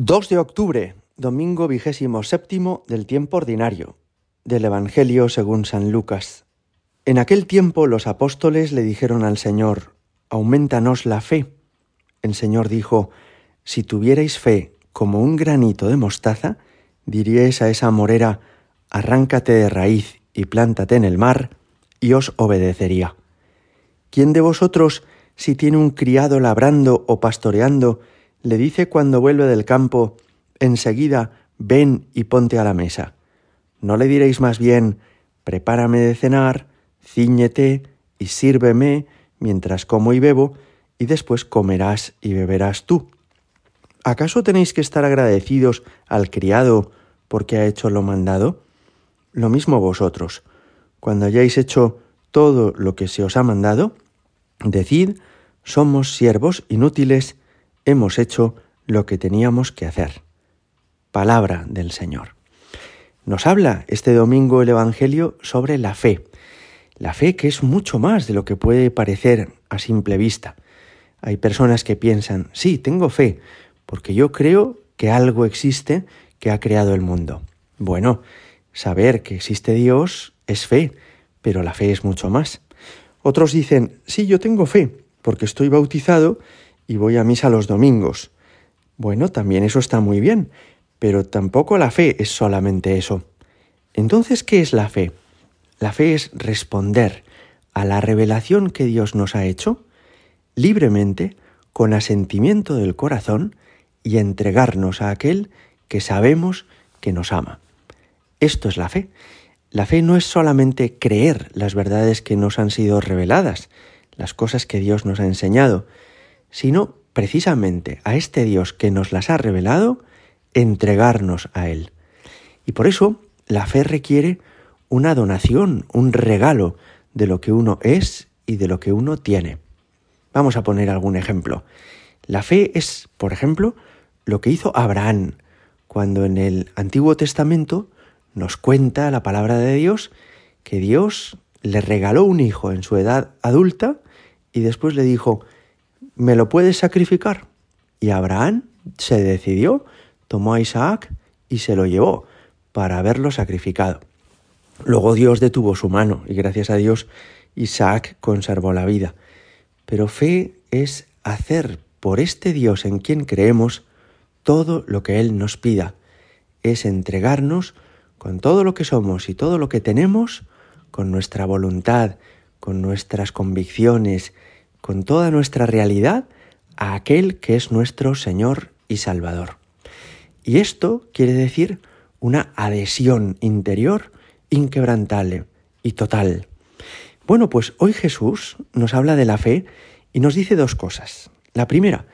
2 de octubre, domingo vigésimo séptimo del tiempo ordinario, del Evangelio según San Lucas. En aquel tiempo los apóstoles le dijeron al Señor, aumentanos la fe. El Señor dijo, si tuvierais fe como un granito de mostaza, diríais a esa morera, arráncate de raíz y plántate en el mar, y os obedecería. ¿Quién de vosotros, si tiene un criado labrando o pastoreando, le dice cuando vuelve del campo, enseguida, ven y ponte a la mesa. ¿No le diréis más bien, prepárame de cenar, ciñete y sírveme mientras como y bebo, y después comerás y beberás tú? ¿Acaso tenéis que estar agradecidos al criado porque ha hecho lo mandado? Lo mismo vosotros. Cuando hayáis hecho todo lo que se os ha mandado, decid, somos siervos inútiles, hemos hecho lo que teníamos que hacer. Palabra del Señor. Nos habla este domingo el Evangelio sobre la fe. La fe que es mucho más de lo que puede parecer a simple vista. Hay personas que piensan, sí, tengo fe, porque yo creo que algo existe que ha creado el mundo. Bueno, saber que existe Dios es fe, pero la fe es mucho más. Otros dicen, sí, yo tengo fe, porque estoy bautizado y voy a misa los domingos. Bueno, también eso está muy bien, pero tampoco la fe es solamente eso. Entonces, ¿qué es la fe? La fe es responder a la revelación que Dios nos ha hecho libremente, con asentimiento del corazón y entregarnos a aquel que sabemos que nos ama. Esto es la fe. La fe no es solamente creer las verdades que nos han sido reveladas, las cosas que Dios nos ha enseñado, sino precisamente a este Dios que nos las ha revelado, entregarnos a Él. Y por eso la fe requiere una donación, un regalo de lo que uno es y de lo que uno tiene. Vamos a poner algún ejemplo. La fe es, por ejemplo, lo que hizo Abraham cuando en el Antiguo Testamento nos cuenta la palabra de Dios que Dios le regaló un hijo en su edad adulta y después le dijo, ¿me lo puedes sacrificar? Y Abraham se decidió, tomó a Isaac y se lo llevó para haberlo sacrificado. Luego Dios detuvo su mano y gracias a Dios Isaac conservó la vida. Pero fe es hacer por este Dios en quien creemos todo lo que Él nos pida. Es entregarnos con todo lo que somos y todo lo que tenemos, con nuestra voluntad, con nuestras convicciones, con toda nuestra realidad a aquel que es nuestro Señor y Salvador. Y esto quiere decir una adhesión interior inquebrantable y total. Bueno, pues hoy Jesús nos habla de la fe y nos dice dos cosas. La primera,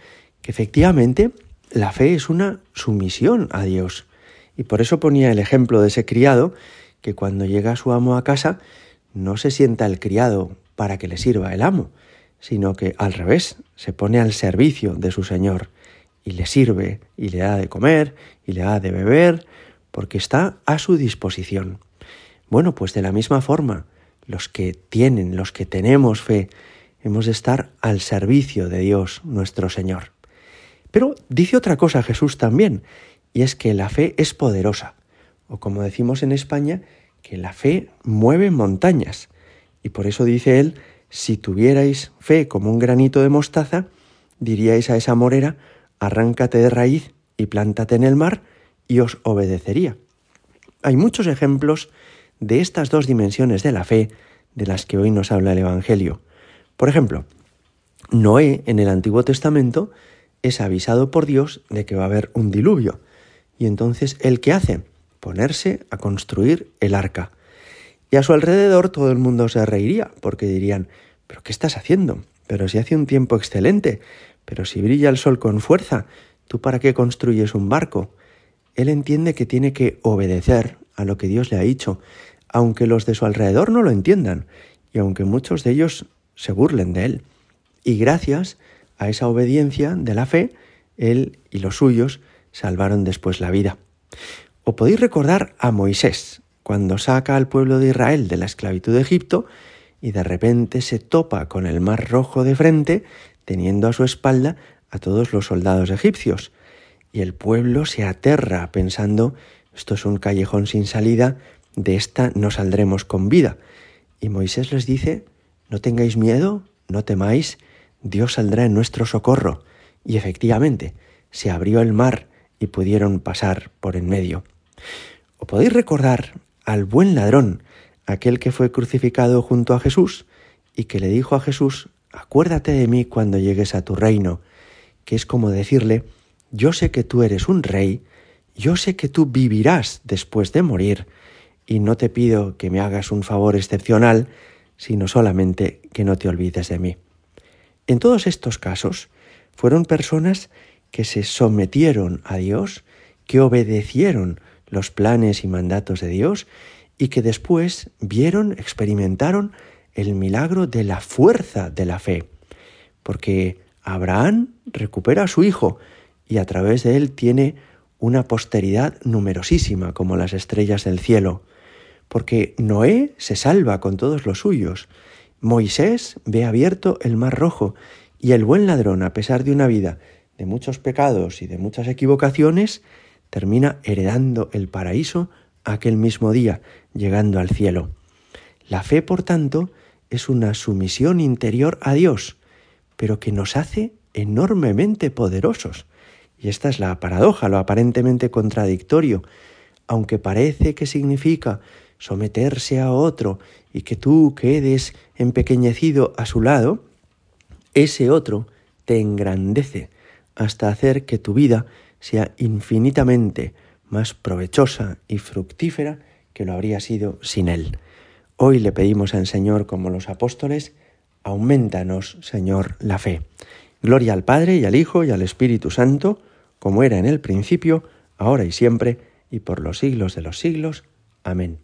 que efectivamente la fe es una sumisión a Dios. Y por eso ponía el ejemplo de ese criado que cuando llega su amo a casa no se sienta el criado para que le sirva el amo, sino que al revés, se pone al servicio de su Señor y le sirve y le da de comer y le da de beber, porque está a su disposición. Bueno, pues de la misma forma, los que tienen, los que tenemos fe, hemos de estar al servicio de Dios nuestro Señor. Pero dice otra cosa Jesús también, y es que la fe es poderosa, o como decimos en España, que la fe mueve montañas. Y por eso dice él si tuvierais fe como un granito de mostaza, diríais a esa morera, arráncate de raíz y plántate en el mar, y os obedecería. Hay muchos ejemplos de estas dos dimensiones de la fe de las que hoy nos habla el Evangelio. Por ejemplo, Noé en el Antiguo Testamento es avisado por Dios de que va a haber un diluvio. Y entonces, ¿él qué hace? Ponerse a construir el arca. Y a su alrededor todo el mundo se reiría, porque dirían, ¿pero qué estás haciendo? Pero si hace un tiempo excelente, pero si brilla el sol con fuerza, ¿tú para qué construyes un barco? Él entiende que tiene que obedecer a lo que Dios le ha dicho, aunque los de su alrededor no lo entiendan, y aunque muchos de ellos se burlen de él. Y gracias a esa obediencia de la fe, él y los suyos salvaron después la vida. O podéis recordar a Moisés, cuando saca al pueblo de Israel de la esclavitud de Egipto y de repente se topa con el mar rojo de frente, teniendo a su espalda a todos los soldados egipcios. y el pueblo se aterra pensando, esto es un callejón sin salida, de esta no saldremos con vida. Y Moisés les dice, no tengáis miedo, no temáis, Dios saldrá en nuestro socorro. Y efectivamente, se abrió el mar y pudieron pasar por en medio. ¿O podéis recordar al buen ladrón, aquel que fue crucificado junto a Jesús y que le dijo a Jesús, acuérdate de mí cuando llegues a tu reino, que es como decirle, yo sé que tú eres un rey, yo sé que tú vivirás después de morir, y no te pido que me hagas un favor excepcional, sino solamente que no te olvides de mí. En todos estos casos fueron personas que se sometieron a Dios, que obedecieron los planes y mandatos de Dios y que después vieron, experimentaron el milagro de la fuerza de la fe. Porque Abraham recupera a su hijo y a través de él tiene una posteridad numerosísima como las estrellas del cielo. Porque Noé se salva con todos los suyos. Moisés ve abierto el mar rojo y el buen ladrón, a pesar de una vida de muchos pecados y de muchas equivocaciones, termina heredando el paraíso aquel mismo día, llegando al cielo. La fe, por tanto, es una sumisión interior a Dios, pero que nos hace enormemente poderosos. Y esta es la paradoja, lo aparentemente contradictorio. Aunque parece que significa someterse a otro y que tú quedes empequeñecido a su lado, ese otro te engrandece hasta hacer que tu vida sea infinitamente más provechosa y fructífera que lo habría sido sin él. Hoy le pedimos al Señor, como los apóstoles, aumentanos, Señor, la fe. Gloria al Padre y al Hijo y al Espíritu Santo, como era en el principio, ahora y siempre, y por los siglos de los siglos. Amén.